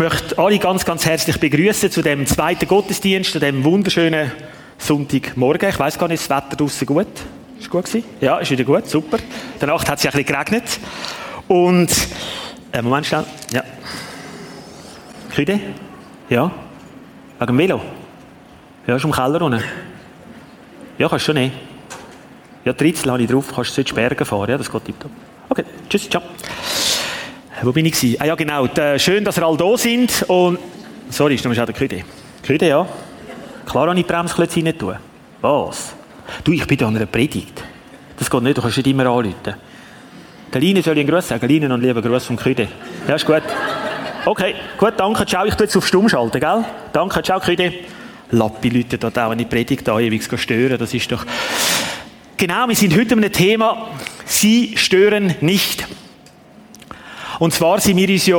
möchte alle ganz, ganz herzlich begrüßen zu dem zweiten Gottesdienst, zu dem wunderschönen Sonntagmorgen. Ich weiß gar nicht, ist das Wetter draußen gut? Ist gut gewesen? Ja, ist wieder gut, super. Danach hat es ja ein bisschen geregnet. Und, äh, Moment schnell, ja. Küde? Ja. Wegen dem Velo? Ja, ist im Keller unten. Ja, kannst du schon nehmen. Ja, die Ritzel habe ich drauf, kannst du zu Bergen fahren. Ja, das geht tiptop. Okay, tschüss, ciao. Wo bin ich gewesen? Ah ja, genau. Schön, dass ihr alle da sind. Und, sorry, ist noch mal der Küde. Küde, ja. Klar habe ich die Bremsklötze rein tun. Was? Du, ich bin da an einer Predigt. Das geht nicht, du kannst nicht immer anrufen. Der Line soll ich einen Gruß sagen. Line einen lieben Gruß vom Küde. Ja, ist gut. Okay, gut, danke, ciao. Ich tue jetzt auf Stumm schalten, gell? Danke, ciao, Küde. Lappi Leute dort auch eine Predigt da ewig stören. Das ist doch... Genau, wir sind heute mit einem Thema, Sie stören nicht. Und zwar sind wir uns ja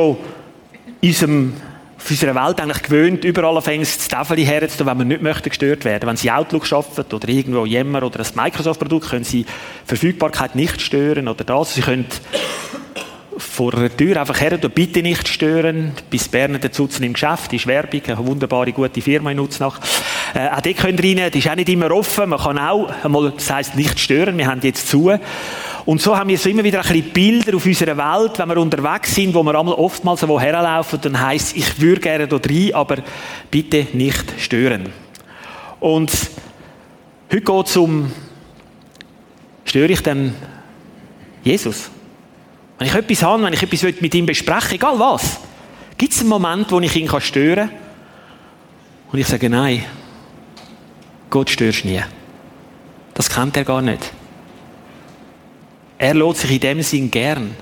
unserem, auf unserer Welt eigentlich gewöhnt, überall fängst das Tafel herzutun, wenn wir nicht möchten gestört werden. Wenn Sie Outlook arbeiten oder irgendwo Yammer oder ein Microsoft-Produkt, können Sie Verfügbarkeit nicht stören oder das. Sie können vor der Tür einfach her, bitte nicht stören. Bis Bern dazu im Geschäft, ist Werbung, eine wunderbare, gute Firma in Nutznach. Äh, auch die können rein, die ist auch nicht immer offen. Man kann auch einmal, das heisst nicht stören, wir haben jetzt zu. Und so haben wir so immer wieder ein bisschen Bilder auf unserer Welt, wenn wir unterwegs sind, wo wir oftmals wo herlaufen, dann heisst ich würde gerne da rein, aber bitte nicht stören. Und heute geht es um, störe ich denn Jesus? Wenn ich etwas habe, wenn ich etwas mit ihm besprechen egal was, gibt es einen Moment, wo ich ihn stören kann? Und ich sage, nein, Gott störst nie. Das kennt er gar nicht. Er lässt sich in dem Sinn gern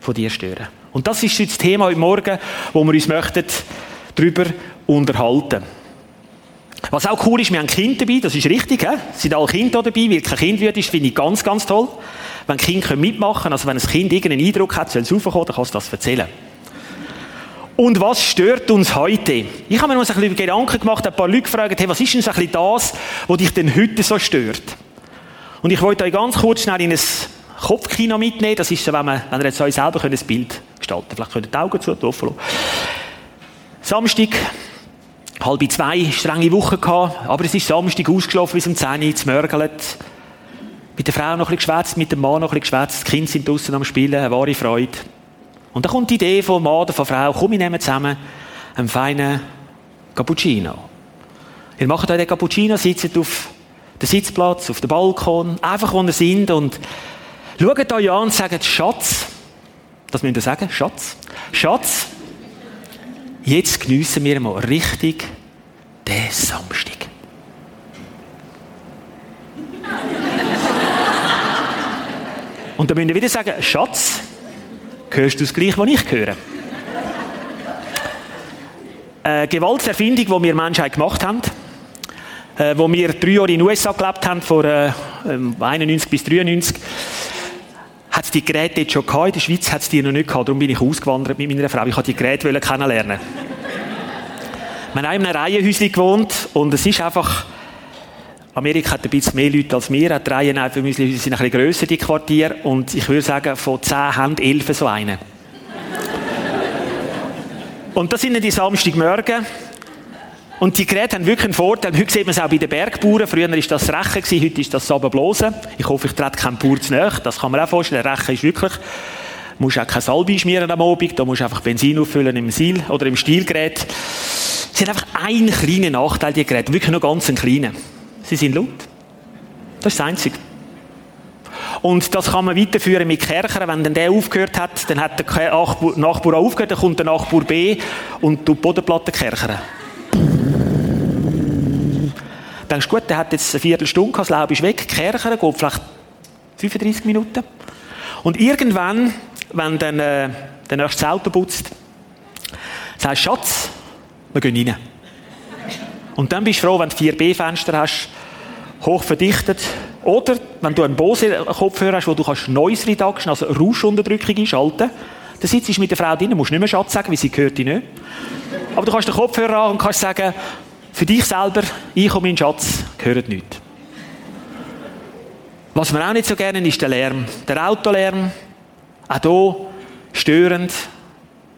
von dir stören. Und das ist das Thema heute Morgen, wo wir uns möchten darüber unterhalten. Was auch cool ist, wir haben Kinder dabei, das ist richtig, he? sind alle Kinder dabei, weil kein Kind wird, ist, finde ich ganz, ganz toll. Wenn Kinder mitmachen können, also wenn ein Kind irgendeinen Eindruck hat, soll es raufkommen, dann kannst du das erzählen. Und was stört uns heute? Ich habe mir noch ein bisschen Gedanken gemacht, ein paar Leute gefragt, hey, was ist denn das, was dich denn heute so stört? Und ich wollte euch ganz kurz schnell in ein Kopfkino mitnehmen. Das ist so, wenn, man, wenn ihr jetzt euch selber ein Bild gestalten könnt. Vielleicht könnt ihr die Augen zu offen Samstag, halb zwei, strenge Woche gehabt, aber es ist Samstag ausgeschlafen bis um 10 Uhr, zmörgelt. Mit der Frau noch ein bisschen geschwätzt, mit dem Mann noch ein bisschen geschwätzt, die Kinder sind draußen am Spielen, eine wahre Freude. Und dann kommt die Idee vom Mann oder von Frau, komm, wir nehmen zusammen einen feinen Cappuccino. Ihr macht euch den Cappuccino, sitzt auf dem Sitzplatz, auf dem Balkon, einfach wo ihr sind und Schaut euch an und sagt, Schatz, das müsst ihr sagen, Schatz, Schatz, jetzt geniessen wir mal richtig den Samstag. Und dann müsst ihr wieder sagen, Schatz, hörst du das gleich, was ich höre? Eine Gewaltserfindung, die wir Menschheit gemacht haben, äh, wo wir drei Jahre in den USA gelebt haben, von äh, 91 bis 93, hat es die Geräte jetzt schon gehabt. In der Schweiz hat es die noch nicht gehabt. Darum bin ich ausgewandert mit meiner Frau. Ich wollte die Geräte kennenlernen. Wir haben in einem Reihenhäuschen gewohnt und es ist einfach, Amerika hat ein bisschen mehr Leute als wir, die Reihenhäuser sind ein bisschen grösser, die Quartiere. Und ich würde sagen, von zehn haben elf so einen. und das sind die Samstagmorgen. Und die Geräte haben wirklich einen Vorteil. Heute sieht man es auch bei den Bergbauern. Früher war das Rechen, heute ist das Sabbenblosen. Ich hoffe, ich trete keinen Bauer zu nahe. Das kann man auch vorstellen. Rechen ist wirklich, du musst auch kein Salbe schmieren am Abend, da musst du einfach Benzin auffüllen im Sil oder im Stielgerät. Sie haben einfach einen kleinen Nachteil, die Geräte. Wirklich nur ganz einen kleinen. Sie sind laut. Das ist das Einzige. Und das kann man weiterführen mit Kerchern. Wenn dann der aufgehört hat, dann hat der Nachbar aufgehört, dann kommt der Nachbar B und tut die Bodenplatte kerchern denkst, gut, der hat jetzt eine Viertelstunde, das Laub ist weg, Kercher, geht vielleicht 35 Minuten. Und irgendwann, wenn dann äh, der nächste das Auto putzt, sagst du, Schatz, wir gehen rein. Und dann bist du froh, wenn du vier B-Fenster hast, hoch verdichtet. Oder wenn du einen Bose-Kopfhörer hast, wo du kannst Noise Reduction, also Rauschunterdrückung einschalten dann sitzt du mit der Frau drin, musst nicht mehr Schatz sagen, weil sie gehört dich nicht. Aber du kannst den Kopfhörer an und kannst sagen, für dich selber, ich und mein Schatz gehören nichts. Was wir auch nicht so gerne ist der Lärm. Der Autolärm, auch hier störend.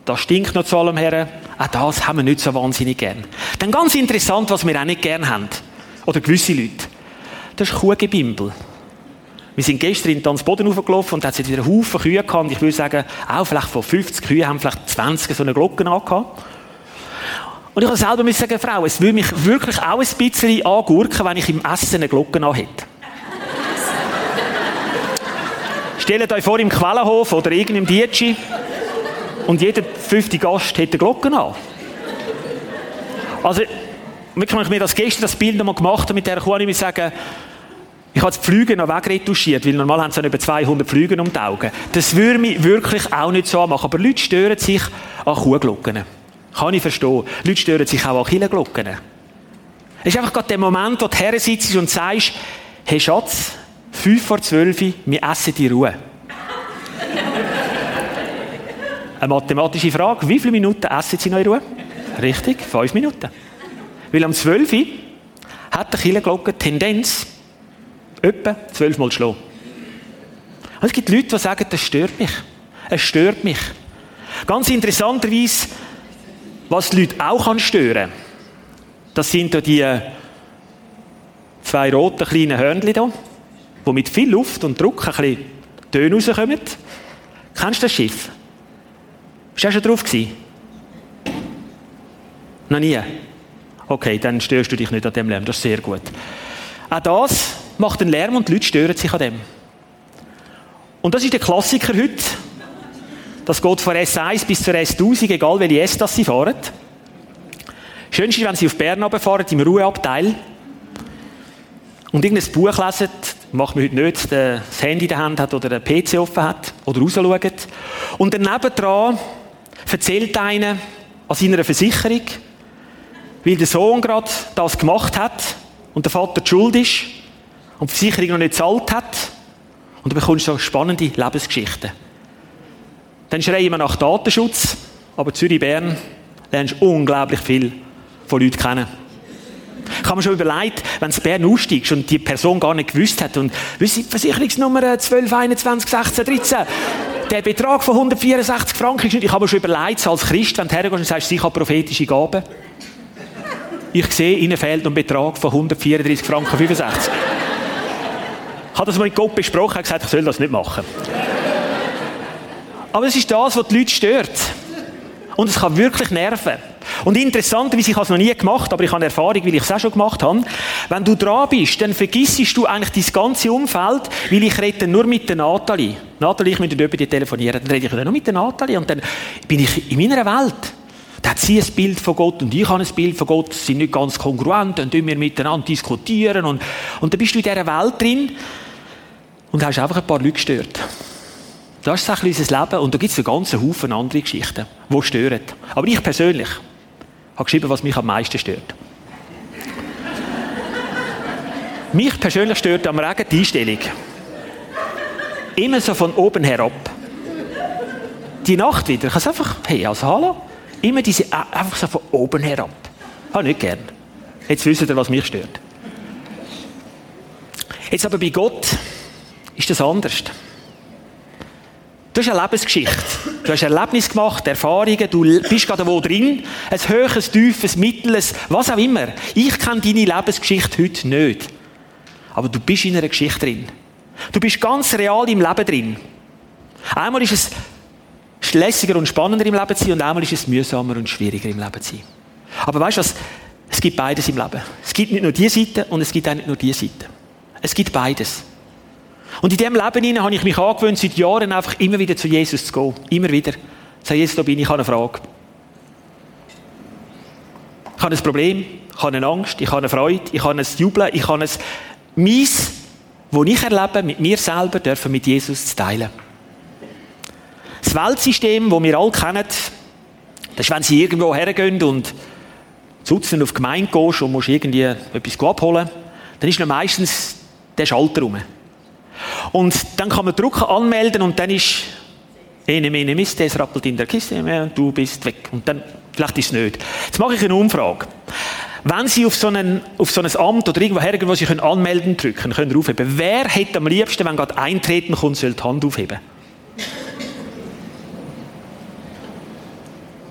das stinkt noch zu allem her. Auch das haben wir nicht so wahnsinnig gern. Dann ganz interessant, was wir auch nicht gern haben. Oder gewisse Leute. Das ist Kuhgebimbel. Wir sind gestern in den Boden hochgelaufen und da hat wieder Haufen Kühe gehabt. Ich würde sagen, auch vielleicht von 50 Kühen haben vielleicht 20 so eine Glocke angehabt. Und ich habe selber sagen, Frau, es würde mich wirklich auch ein bisschen angurken, wenn ich im Essen eine Glocke an hätte. Stellt euch vor, im Quellenhof oder irgendeinem Dietschi und jeder fünfte Gast hätte eine Glocke an. Also, wirklich, wenn ich mir das gestern das Bild nochmal gemacht habe mit der Kuh, ich muss sagen, ich habe die Flüge noch wegretuschiert, weil normal haben sie über 200 Flüge um die Augen. Das würde mich wirklich auch nicht so machen. Aber Leute stören sich an Kuhglocken. Kann ich verstehen. Leute stören sich auch an Killenglocken. Es ist einfach gerade der Moment, wo du her sitzt und sagst, hey Schatz, fünf vor zwölf, wir essen die Ruhe. Eine mathematische Frage. Wie viele Minuten essen Sie noch in Ruhe? Richtig, fünf Minuten. Weil am 12 hat der Kirchenglocke Tendenz, etwa zwölfmal zu schlagen. es gibt Leute, die sagen, das stört mich. Es stört mich. Ganz interessanterweise, was die Leute auch kann stören das sind da die zwei roten kleinen Hörnchen hier, die mit viel Luft und Druck ein bisschen Töne rauskommen. Kennst du das Schiff? Bist du schon drauf gewesen? Noch nie? Okay, dann störst du dich nicht an dem Lärm, das ist sehr gut. Auch das macht einen Lärm und die Leute stören sich an dem. Und das ist der Klassiker heute. Das geht von S1 bis zur S1000, egal welche S das sie fahren. Schön ist, wenn sie auf Bern runterfahren, im Ruheabteil. Und irgendein Buch lesen, macht man heute nicht, das Handy in der Hand hat oder den PC offen hat oder rausschaut. Und daneben dran erzählt einer an seiner Versicherung, weil der Sohn gerade das gemacht hat und der Vater die Schuld ist und die Versicherung noch nicht gezahlt hat. Und du bekommst so spannende Lebensgeschichten. Dann schreien wir nach Datenschutz, aber Zürich-Bern lernst unglaublich viel von Leuten kennen. Ich habe mir schon überlegt, wenn du Bern aussteigst und die Person gar nicht gewusst hat und wisst Versicherungsnummer 12, 21, 16, 13, der Betrag von 164 Franken ist nicht, ich habe mir schon überlegt, als Christ, wenn du hergehst und sagst, ich habe prophetische Gaben. Ich sehe, ihnen fehlt ein Betrag von 134 Franken 65. Ich habe das mal mit Gott besprochen, und gesagt, ich soll das nicht machen. Aber es ist das, was die Leute stört. Und es kann wirklich nerven. Und interessanterweise, ich habe es noch nie gemacht, aber ich habe Erfahrung, weil ich es auch schon gemacht habe. Wenn du dran bist, dann vergissest du eigentlich dein ganze Umfeld, weil ich rede nur mit der Nathalie. Nathalie, ich mit der die telefonieren. Dann rede ich nur mit der Nathalie und dann bin ich in meiner Welt. Da hat sie ein Bild von Gott und ich habe ein Bild von Gott. Sie sind nicht ganz kongruent, dann tun wir miteinander diskutieren und, und dann bist du in dieser Welt drin und hast einfach ein paar Leute gestört. Das ist ein bisschen unser Leben und da gibt es einen ganzen Haufen andere Geschichten, die stören. Aber ich persönlich habe geschrieben, was mich am meisten stört. mich persönlich stört am Regen die Einstellung. Immer so von oben herab. Die Nacht wieder, ich kann es einfach, hey, also hallo, immer diese, äh, einfach so von oben herab. Habe nicht gern. Jetzt wisst ihr, was mich stört. Jetzt aber bei Gott ist das anders. Du hast eine Lebensgeschichte. Du hast Erlebnis gemacht, Erfahrungen, du bist gerade wo drin. Ein höheres, tiefes, mittleres, was auch immer. Ich kenne deine Lebensgeschichte heute nicht. Aber du bist in einer Geschichte drin. Du bist ganz real im Leben drin. Einmal ist es lässiger und spannender im Leben zu sein und einmal ist es mühsamer und schwieriger im Leben zu sein. Aber weißt du was? Es gibt beides im Leben. Es gibt nicht nur die Seite und es gibt auch nicht nur die Seite. Es gibt beides. Und in diesem Leben habe ich mich angewöhnt, seit Jahren einfach immer wieder zu Jesus zu gehen. Immer wieder. Sag Jesus, da bin ich, ich habe eine Frage. Ich habe ein Problem, ich habe eine Angst, ich habe eine Freude, ich habe ein Jubeln, ich habe ein Mies, das ich erlebe, mit mir selber, dürfen mit Jesus zu teilen. Das Weltsystem, das wir alle kennen, das ist, wenn sie irgendwo hergehen und zu auf die Gemeinde gehst und musst irgendwie etwas abholen, dann ist noch meistens der Schalter rum. Und dann kann man drucken, anmelden und dann ist Ene, mene, miste, es rappelt in der Kiste, und du bist weg. Und dann, vielleicht ist es nicht. Jetzt mache ich eine Umfrage. Wenn Sie auf so, einen, auf so ein Amt oder irgendwo hergehen, wo Sie können anmelden drücken, können aufheben. Wer hätte am liebsten, wenn gerade eintreten kommt, soll die Hand aufheben?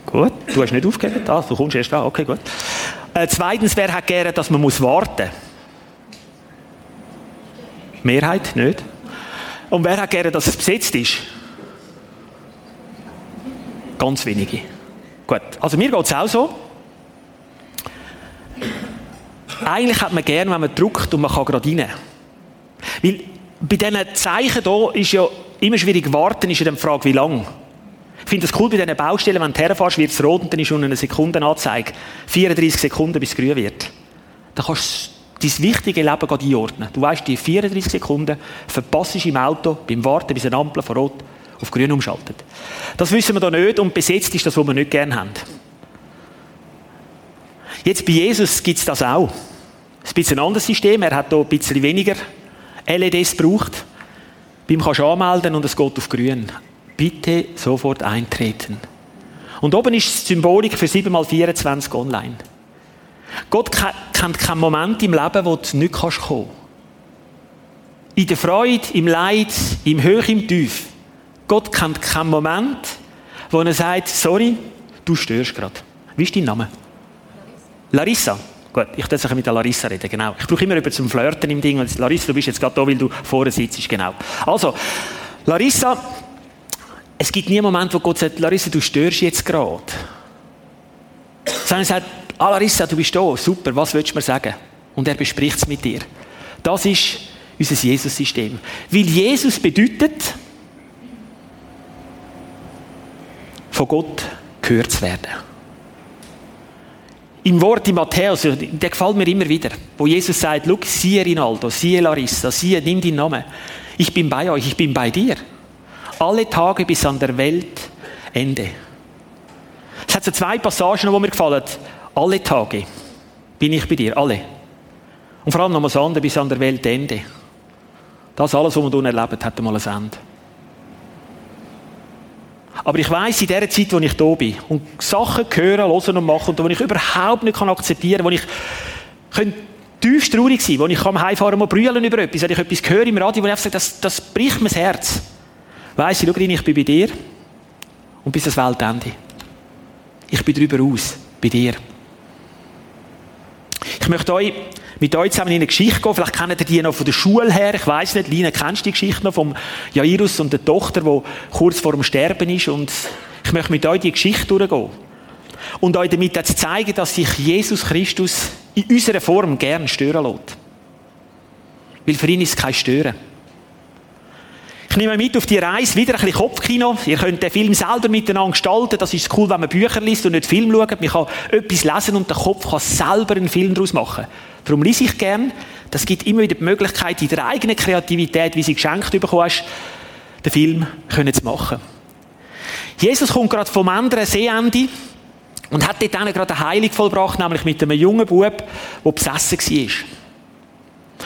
Gut, du hast nicht aufgegeben. Ah, du kommst erst da. Okay, gut. Äh, zweitens, wer hat gerne, dass man muss warten Mehrheit, nicht? Und wer hat gerne, dass es besetzt ist? Ganz wenige. Gut, also mir geht es auch so. Eigentlich hat man gerne, wenn man drückt und man kann gerade rein. Weil bei diesen Zeichen hier ist ja immer schwierig warten, ist ja dann die Frage, wie lange. Ich finde es cool bei diesen Baustellen, wenn du herfährst, wird es rot und dann ist schon eine Sekundenanzeige. 34 Sekunden, bis es grün wird. Dann kannst dein wichtige Leben einordnen. Du weißt, die 34 Sekunden verpasst im Auto beim Warten, bis eine Ampel von rot auf grün umschaltet. Das wissen wir da nicht und besetzt ist das, was wir nicht gerne haben. Jetzt bei Jesus gibt es das auch. Es ist ein anderes System. Er hat hier ein bisschen weniger LEDs gebraucht. Beim kannst du anmelden und es geht auf grün. Bitte sofort eintreten. Und oben ist die Symbolik für 7x24 online. Gott kennt keinen Moment im Leben, wo du nicht kommen kannst. In der Freude, im Leid, im Höch, im Tief. Gott kennt keinen Moment, wo er sagt, sorry, du störst gerade. Wie ist dein Name? Larissa. Larissa. Gut, ich darf mit der Larissa reden, genau. Ich brauche immer über zum Flirten im Ding. Larissa, du bist jetzt gerade da, weil du vorne sitzt, genau. Also, Larissa, es gibt nie einen Moment, wo Gott sagt, Larissa, du störst jetzt gerade. Sondern er sagt, ah, Larissa, du bist da, super, was willst du mir sagen? Und er bespricht es mit dir. Das ist unser Jesus-System. Weil Jesus bedeutet, von Gott gehört zu werden. Im Wort in Matthäus, der gefällt mir immer wieder, wo Jesus sagt, siehe Rinaldo, siehe Larissa, siehe, nimm den Namen. Ich bin bei euch, ich bin bei dir. Alle Tage bis an der Welt Ende. Es hat so zwei Passagen, die mir gefallen. Alle Tage bin ich bei dir, alle. Und vor allem noch mal andere bis an der Welt Ende. Das alles, was man unten erlebt, hat mal ein Ende. Aber ich weiß in der Zeit, wo ich da bin und Sachen hören, hören und machen, und wo ich überhaupt nicht akzeptieren kann, wo ich tief traurig sein, wo ich am Heimfahren mal brüllen über etwas, wenn ich etwas höre im Radio, wo ich einfach sage, das, das bricht mir das Herz. Weiss ich, schau rein, ich bin bei dir und bis das Weltende. Ich bin darüber aus, bei dir. Ich möchte euch mit euch zusammen in eine Geschichte gehen. Vielleicht kennt ihr die noch von der Schule her. Ich weiß nicht, Lina, kennst du die Geschichte noch vom Jairus und der Tochter, die kurz vor dem Sterben ist? Und ich möchte mit euch die Geschichte durchgehen. Und euch damit zu zeigen, dass sich Jesus Christus in unserer Form gern stören lässt. Weil für ihn ist es kein Stören. Nehme mit auf die Reise wieder ein bisschen Kopfkino. Ihr könnt den Film selber miteinander gestalten. Das ist cool, wenn man Bücher liest und nicht Film schaut. Man kann etwas lesen und der Kopf kann selber einen Film daraus machen. Darum lese ich gern. Das gibt immer wieder die Möglichkeit, in der eigenen Kreativität, wie sie geschenkt bekommen hast, den Film können zu machen. Jesus kommt gerade vom anderen Seeende und hat dort gerade eine Heilung vollbracht, nämlich mit einem jungen Bub, der besessen war.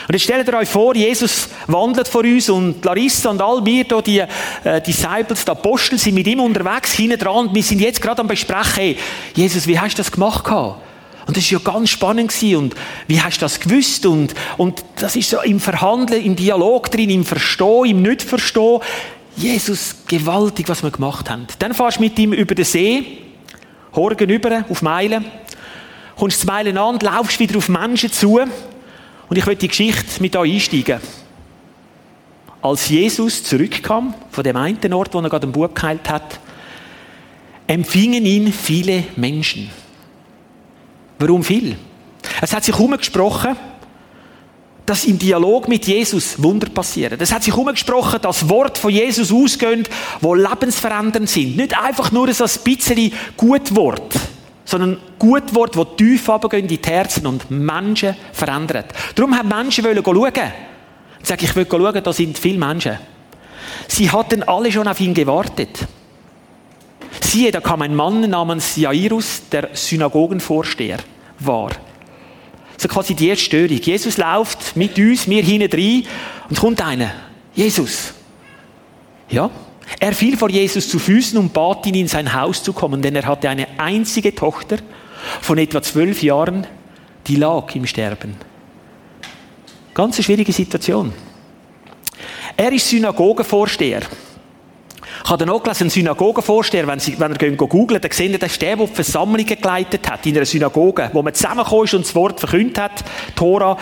Und jetzt stellt ihr euch vor, Jesus wandelt vor uns und Larissa und all wir hier, die äh, Disciples, die Apostel, sind mit ihm unterwegs, hinten dran und wir sind jetzt gerade am Besprechen, hey, Jesus, wie hast du das gemacht Und das war ja ganz spannend gewesen. und wie hast du das gewusst und, und das ist so im Verhandeln, im Dialog drin, im Verstehen, im Nicht-Verstehen. Jesus, gewaltig, was wir gemacht haben. Dann fährst du mit ihm über den See, Horgen über, auf Meilen, kommst zu Meilen an, laufst wieder auf Menschen zu, und ich möchte die Geschichte mit euch einsteigen. Als Jesus zurückkam, von dem einen Ort, wo er gerade den Bub geheilt hat, empfingen ihn viele Menschen. Warum viel? Es hat sich herumgesprochen, dass im Dialog mit Jesus Wunder passieren. Es hat sich herumgesprochen, dass Wort von Jesus ausgehen, wo lebensverändernd sind. Nicht einfach nur so ein bisschen gut Wort sondern gut Wort, das tief runtergehen in die Herzen und Menschen verändert. Darum haben Menschen wollen schauen. Ich sage, ich will schauen, da sind viele Menschen. Sie hatten alle schon auf ihn gewartet. Siehe, da kam ein Mann namens Jairus, der Synagogenvorsteher war. So quasi die erste Störung. Jesus läuft mit uns, wir hinten rein, und kommt einer. Jesus. Ja, er fiel vor Jesus zu Füßen und bat ihn, in sein Haus zu kommen, denn er hatte eine einzige Tochter von etwa zwölf Jahren, die lag im Sterben. Ganz eine schwierige Situation. Er ist Synagogenvorsteher. Ich habe dann auch gelesen, ein Synagogenvorsteher, wenn, Sie, wenn ihr googelt, dann sehen Sie, das ist der, der Versammlungen geleitet hat in einer Synagoge, wo man zusammengekommen ist und das Wort verkündet hat, Tora.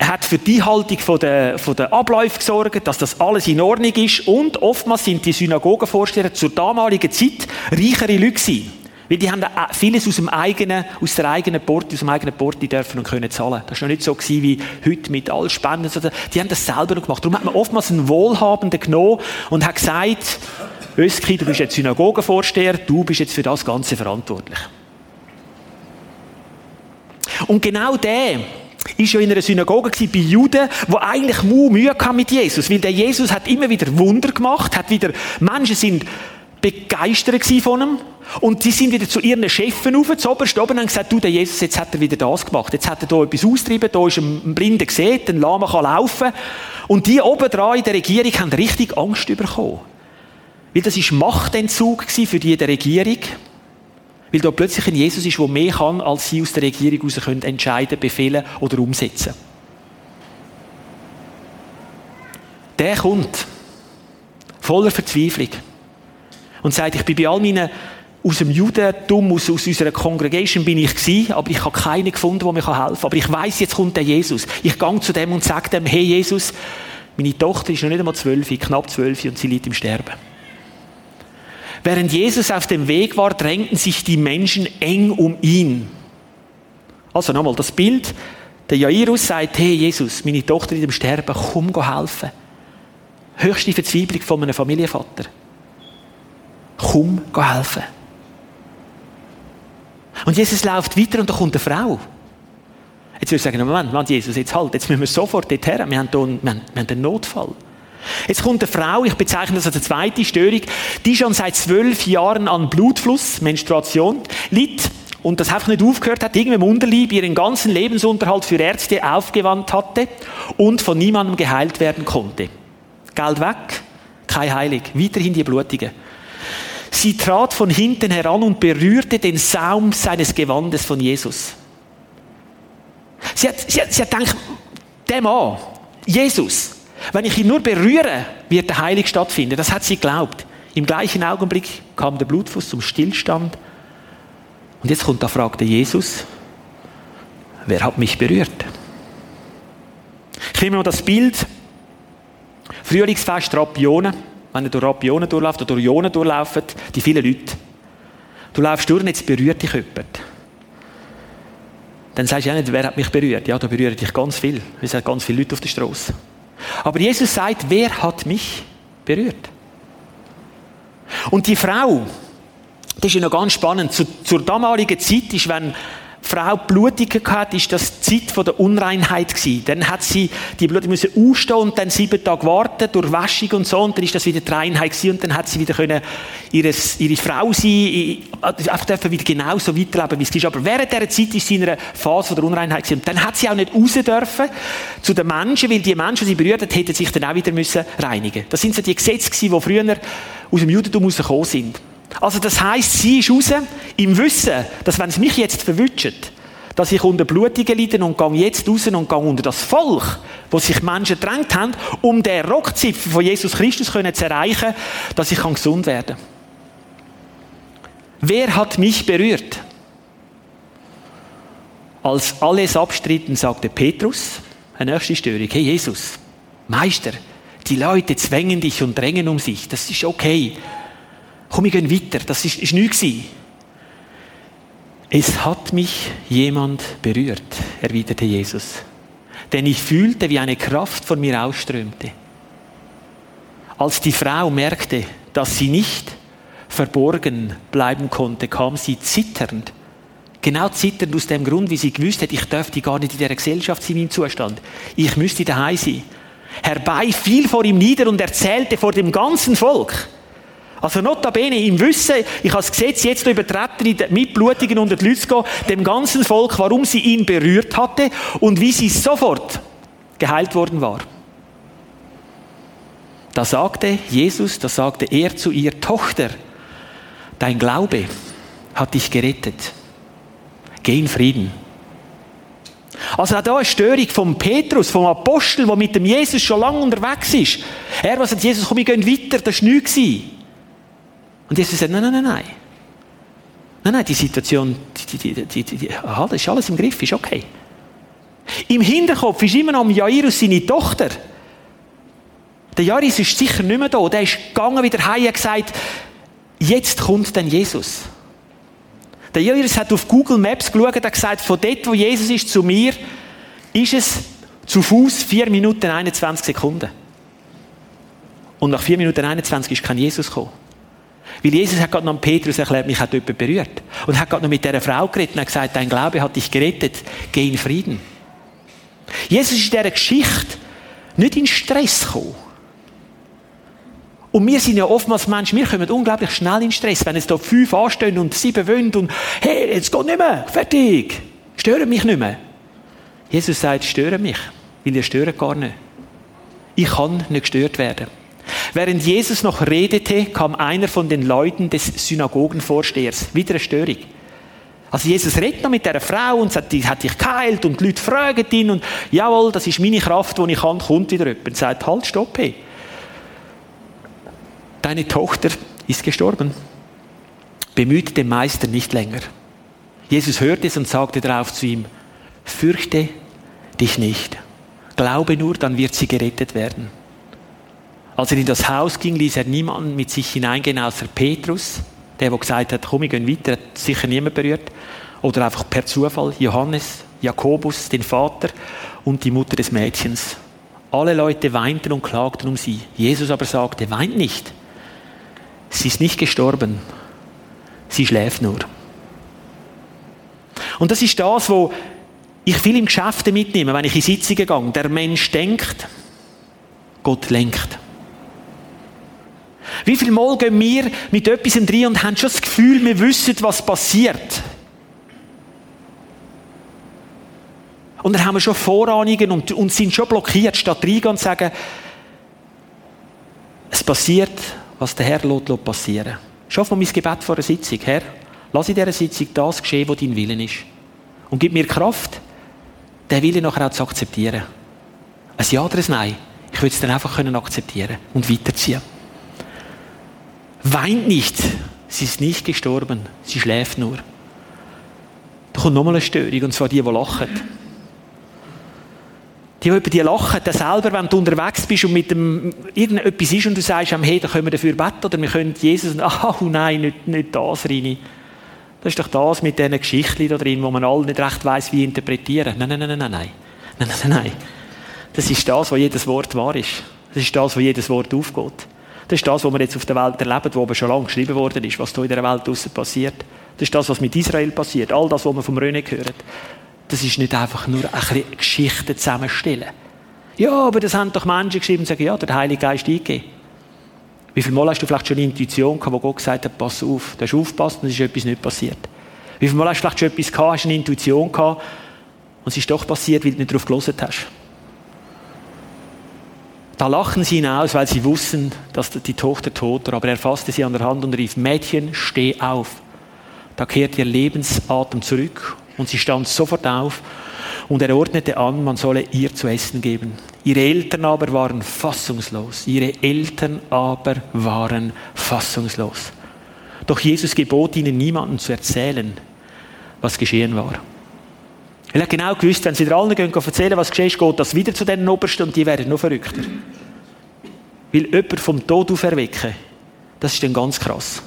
Er hat für die Haltung von der, von der Abläufe gesorgt, dass das alles in Ordnung ist. Und oftmals sind die Synagogenvorsteher zur damaligen Zeit reichere Leute. Weil die haben vieles aus, dem eigenen, aus der eigenen Porte, aus dem eigenen Porte dürfen und können zahlen. Das war noch nicht so gewesen wie heute mit all Spenden. Die haben das selber noch gemacht. Darum hat man oftmals einen Wohlhabenden genommen und hat gesagt, Öski, du bist jetzt Synagogenvorsteher, du bist jetzt für das Ganze verantwortlich. Und genau der ist ja in einer Synagoge bei Juden, wo eigentlich Mühe kam mit Jesus, weil der Jesus hat immer wieder Wunder gemacht, hat wieder Menschen sind begeistert von ihm. Und die sind wieder zu ihren Chefen rauf, zu oberst oben, und haben gesagt, du, der Jesus, jetzt hat er wieder das gemacht. Jetzt hat er da etwas austrieben, da ist ein Blinder gesehen, ein Lama kann laufen. Und die oben dran in der Regierung haben richtig Angst bekommen. Weil das ist Machtentzug für die der Regierung. Weil da plötzlich ein Jesus ist, der mehr kann, als sie aus der Regierung heraus können entscheiden, befehlen oder umsetzen. Der kommt voller Verzweiflung und sagt, ich bin bei all meinen aus dem Judentum, aus, aus unserer Congregation bin ich gewesen, aber ich habe keinen gefunden, der mir helfen kann. Aber ich weiß, jetzt kommt der Jesus. Ich gehe zu dem und sage dem, hey Jesus, meine Tochter ist noch nicht einmal zwölf, knapp zwölf und sie liegt im Sterben. Während Jesus auf dem Weg war, drängten sich die Menschen eng um ihn. Also nochmal, das Bild, der Jairus sagt, hey Jesus, meine Tochter ist im Sterben, komm helfen. Höchste Verzweiflung von einem Familienvater. Komm helfen. Und Jesus läuft weiter und da kommt eine Frau. Jetzt würde ich sagen, Moment, Moment, Jesus, jetzt halt, jetzt müssen wir sofort dorthin. Wir haben hier einen, wir haben einen Notfall. Jetzt kommt eine Frau, ich bezeichne das als eine zweite Störung, die schon seit zwölf Jahren an Blutfluss, Menstruation, litt und das einfach nicht aufgehört hat, irgendwie im Unterlieb ihren ganzen Lebensunterhalt für Ärzte aufgewandt hatte und von niemandem geheilt werden konnte. Geld weg, kein Heilig, weiterhin die Blutige. Sie trat von hinten heran und berührte den Saum seines Gewandes von Jesus. Sie hat, sie hat, sie hat gedacht, der Mann, Jesus, wenn ich ihn nur berühre, wird der Heilig stattfinden. Das hat sie geglaubt. Im gleichen Augenblick kam der Blutfuß zum Stillstand. Und jetzt kommt da fragte Jesus, wer hat mich berührt? Ich nehme noch das Bild, Frühlingsfest Rapionen wenn ihr durch Rapionen durchlauft oder durch Ionen durchlauft, die vielen Leute. Du laufst durch und jetzt berührt dich jemand. Dann sagst du ja nicht, wer hat mich berührt? Ja, da berühren dich ganz viel. Es sind ganz viele Leute auf der Straße. Aber Jesus sagt, wer hat mich berührt? Und die Frau, das ist ja noch ganz spannend, zur, zur damaligen Zeit ist, wenn Frau Blutige gehabt, ist das die Zeit der Unreinheit gewesen. Dann hat sie die Blutung müssen ausstehen und dann sieben Tage warten durch Waschung und so und dann ist das wieder die Reinheit gewesen und dann hat sie wieder können ihres, ihre Frau sein, einfach dürfen wieder genauso weiterleben, wie es ist. Aber während dieser Zeit ist sie in einer Phase der Unreinheit gewesen. Und dann hat sie auch nicht raus dürfen zu den Menschen, weil die Menschen, die sie berührt hat, hätten sich dann auch wieder müssen reinigen. Das sind so die Gesetze gewesen, die früher aus dem Judentum rausgekommen sind. Also das heißt, sie ist raus im Wissen, dass wenn es mich jetzt verwünscht, dass ich unter Blutungen leide und gehe jetzt raus und gehe unter das Volk, wo sich Menschen gedrängt haben, um den Rockzipfel von Jesus Christus zu erreichen, dass ich gesund werden kann. Wer hat mich berührt? Als alles abstritten, sagte Petrus, eine nächste Störung, hey Jesus, Meister, die Leute zwängen dich und drängen um sich, das ist okay. Komm, wir gehen weiter. Das ist, ist nichts Es hat mich jemand berührt, erwiderte Jesus. Denn ich fühlte, wie eine Kraft von mir ausströmte. Als die Frau merkte, dass sie nicht verborgen bleiben konnte, kam sie zitternd. Genau zitternd aus dem Grund, wie sie gewusst hat, ich dürfte gar nicht in dieser Gesellschaft sein im Zustand. Ich müsste daheim sein. Herbei fiel vor ihm nieder und erzählte vor dem ganzen Volk, also notabene im Wissen, ich habe das Gesetz jetzt übertreten, in den Mitblutigen unter die Leute zu gehen, dem ganzen Volk, warum sie ihn berührt hatte und wie sie sofort geheilt worden war. Da sagte Jesus, da sagte er zu ihr, Tochter, dein Glaube hat dich gerettet. Geh in Frieden. Also auch da eine Störung vom Petrus, vom Apostel, der mit dem Jesus schon lange unterwegs ist. Er, was hat Jesus, komm, wir gehen weiter, das war nichts. Und Jesus sagt, nein, nein, nein, nein. Nein, nein, die Situation, die, die, die, die, das ist alles im Griff, ist okay. Im Hinterkopf ist immer noch Jairus seine Tochter. Der Jairus ist sicher nicht mehr da. Der ist gegangen wieder heim und gesagt, jetzt kommt dann Jesus. Der Jairus hat auf Google Maps geschaut und gesagt, von dort, wo Jesus ist, zu mir, ist es zu Fuß 4 Minuten 21 Sekunden. Und nach 4 Minuten 21 ist kein Jesus gekommen. Weil Jesus hat gerade noch Petrus erklärt, mich hat jemand berührt. Und hat gerade noch mit dieser Frau geredet und hat gesagt, dein Glaube hat dich gerettet. Geh in Frieden. Jesus ist in dieser Geschichte nicht in Stress gekommen. Und wir sind ja oftmals Menschen, wir kommen unglaublich schnell in Stress, wenn es da fünf anstehen und sieben wollen und hey, jetzt geht nicht mehr, fertig, stören mich nicht mehr. Jesus sagt, stören mich, weil ihr stören gar nicht. Ich kann nicht gestört werden. Während Jesus noch redete, kam einer von den Leuten des Synagogenvorstehers. Wieder eine Störung. Also Jesus redet noch mit dieser Frau und sagt, die hat dich geheilt und die Leute fragen ihn und jawohl, das ist meine Kraft, die ich kann, kommt wieder jemand und sagt, halt, stopp, hey. Deine Tochter ist gestorben. Bemüht den Meister nicht länger. Jesus hörte es und sagte darauf zu ihm, fürchte dich nicht. Glaube nur, dann wird sie gerettet werden. Als er in das Haus ging, ließ er niemanden mit sich hineingehen, außer Petrus, der, der gesagt hat, komm, wir gehen weiter, hat sicher niemand berührt. Oder einfach per Zufall Johannes, Jakobus, den Vater und die Mutter des Mädchens. Alle Leute weinten und klagten um sie. Jesus aber sagte, weint nicht. Sie ist nicht gestorben. Sie schläft nur. Und das ist das, wo ich viel im Geschäft mitnehme, wenn ich in Sitzungen gehe. Der Mensch denkt, Gott lenkt. Wie viel Mal gehen wir mit etwas rein und haben schon das Gefühl, wir wissen, was passiert? Und dann haben wir schon Vorahnungen und, und sind schon blockiert, statt reingehen und sagen, es passiert, was der Herr lässt passieren. Schon von meinem Gebet vor der Sitzung. Herr, lass in dieser Sitzung das geschehen, was dein Willen ist. Und gib mir Kraft, den Willen nachher auch zu akzeptieren. Ein Ja oder ein Nein. Ich will es dann einfach akzeptieren und weiterziehen. Weint nicht. Sie ist nicht gestorben. Sie schläft nur. Da kommt nochmal eine Störung, und zwar die, die lachen. Die, die über die lachen, der selber, wenn du unterwegs bist und mit dem irgendetwas ist und du sagst, hey, da können wir dafür beten oder wir können Jesus, oh nein, nicht, nicht das rein. Das ist doch das mit diesen Geschichten da drin, wo man alle nicht recht weiss, wie interpretieren. Nein, nein, nein, nein, nein, nein, nein, nein, nein. Das ist das, wo jedes Wort wahr ist. Das ist das, wo jedes Wort aufgeht. Das ist das, was wir jetzt auf der Welt erleben, wo aber schon lange geschrieben worden ist, was hier in der Welt draussen passiert. Das ist das, was mit Israel passiert. All das, was wir vom Röne hören. Das ist nicht einfach nur ein bisschen Geschichten zusammenstellen. Ja, aber das haben doch Menschen geschrieben und sagen, ja, der Heilige Geist eingegeben. Wie viel Mal hast du vielleicht schon eine Intuition gehabt, wo Gott gesagt hat, pass auf, du hast aufgepasst und es ist etwas nicht passiert. Wie viel Mal hast du vielleicht schon etwas gehabt, hast eine Intuition gehabt und es ist doch passiert, weil du nicht darauf gelesen hast. Da lachen sie hinaus, weil sie wussten, dass die Tochter tot war. Aber er fasste sie an der Hand und rief, Mädchen, steh auf. Da kehrte ihr Lebensatem zurück und sie stand sofort auf und er ordnete an, man solle ihr zu essen geben. Ihre Eltern aber waren fassungslos. Ihre Eltern aber waren fassungslos. Doch Jesus gebot ihnen, niemandem zu erzählen, was geschehen war. Er hat genau gewusst, wenn sie dir allen gehen, erzählen, was geschehen ist, geht das wieder zu den Obersten und die werden noch verrückter. Weil jemand vom Tod auferwecken, das ist dann ganz krass.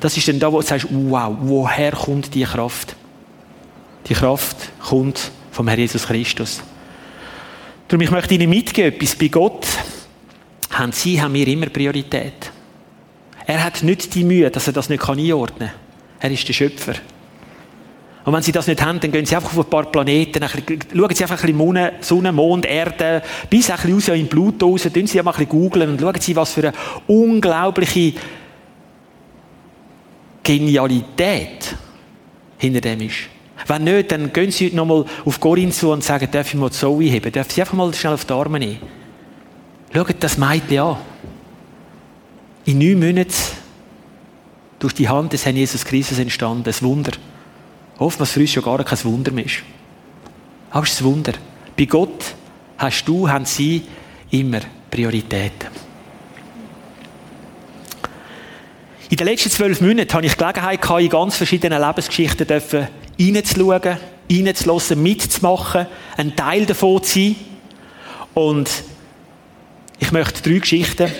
Das ist dann da, wo du sagst, wow, woher kommt die Kraft? Die Kraft kommt vom Herrn Jesus Christus. Darum, ich möchte Ihnen mitgeben, etwas bei Gott haben Sie, haben wir immer Priorität. Er hat nicht die Mühe, dass er das nicht einordnen kann. Er ist der Schöpfer. Und wenn sie das nicht haben, dann gehen sie einfach auf ein paar Planeten, schauen sie einfach ein bisschen Sonne, Mond, Erde, bis ein bisschen raus in Blut raus, tun sie mal ein bisschen googeln und schauen sie, was für eine unglaubliche Genialität hinter dem ist. Wenn nicht, dann gehen sie heute nochmal auf Corinne zu und sagen, darf ich mal die Zoe heben? Darf sie einfach mal schnell auf die Arme nehmen? Schaut das Mädchen an. In neun Monaten durch die Hand des Herrn Jesus Christus entstanden. Ein Wunder. Oftmals für uns schon gar kein Wunder mehr ist. Aber es ist ein Wunder. Bei Gott hast du, haben sie immer Prioritäten. In den letzten zwölf Monaten habe ich Gelegenheit gehabt, in ganz verschiedene Lebensgeschichten reinzuschauen, reinzulassen, mitzumachen, ein Teil davon zu sein. Und ich möchte drei Geschichten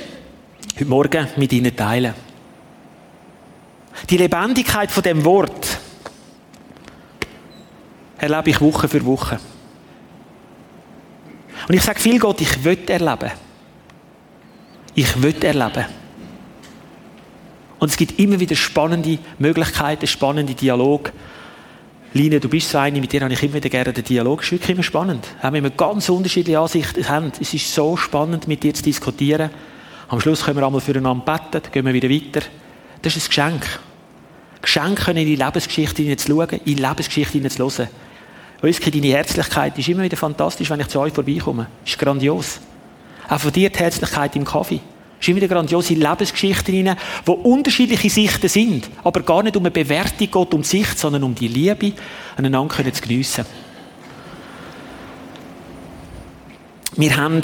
heute Morgen mit Ihnen teilen. Die Lebendigkeit von dem Wort erlebe ich Woche für Woche. Und ich sage viel Gott, ich will erleben. Ich will erleben. Und es gibt immer wieder spannende Möglichkeiten, spannende Dialoge. Line, du bist so eine, mit dir habe ich immer wieder gerne den Dialog. Es ist wirklich immer spannend. Auch wenn wir ganz unterschiedliche Ansichten haben, es ist so spannend, mit dir zu diskutieren. Am Schluss können wir einmal füreinander beten, dann gehen wir wieder weiter. Das ist ein Geschenk. Geschenk können in die Lebensgeschichte hineinzuschauen, in die Lebensgeschichte hineinzuhören. Röski, deine Herzlichkeit ist immer wieder fantastisch, wenn ich zu euch vorbeikomme. Ist grandios. Auch von dir die Herzlichkeit im Kaffee. Ist immer wieder grandiose Lebensgeschichten hinein, wo unterschiedliche Sichten sind, aber gar nicht um eine Bewertung geht, um Sicht, sondern um die Liebe, einander zu geniessen. Wir haben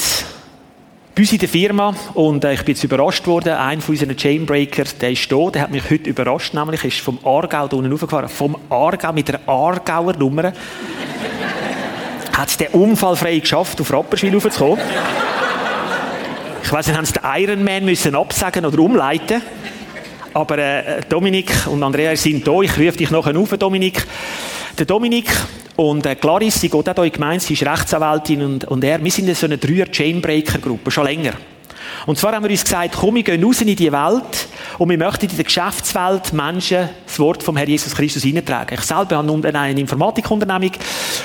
bei uns in der Firma, und äh, ich bin jetzt überrascht worden, ein von unseren Chainbreaker, der ist da, der hat mich heute überrascht, nämlich ist vom Aargau da unten raufgefahren, vom Aargau mit der Aargauer Nummer, hat es den Unfall frei geschafft, auf Rapperswil raufzukommen. Ich weiß nicht, haben sie den Ironman müssen absagen oder umleiten? Aber äh, Dominik und Andrea sind da. Ich rufe dich nachher auf, Dominik. Der Dominik und äh, Clarisse, sie geht auch hier in sie ist Rechtsanwältin und, und er, wir sind in so einer Dreier-Chainbreaker-Gruppe, schon länger. Und zwar haben wir uns gesagt, komm, wir gehen raus in die Welt und wir möchten in der Geschäftswelt Menschen das Wort vom Herrn Jesus Christus hineintragen. Ich selber habe eine Informatikunternehmung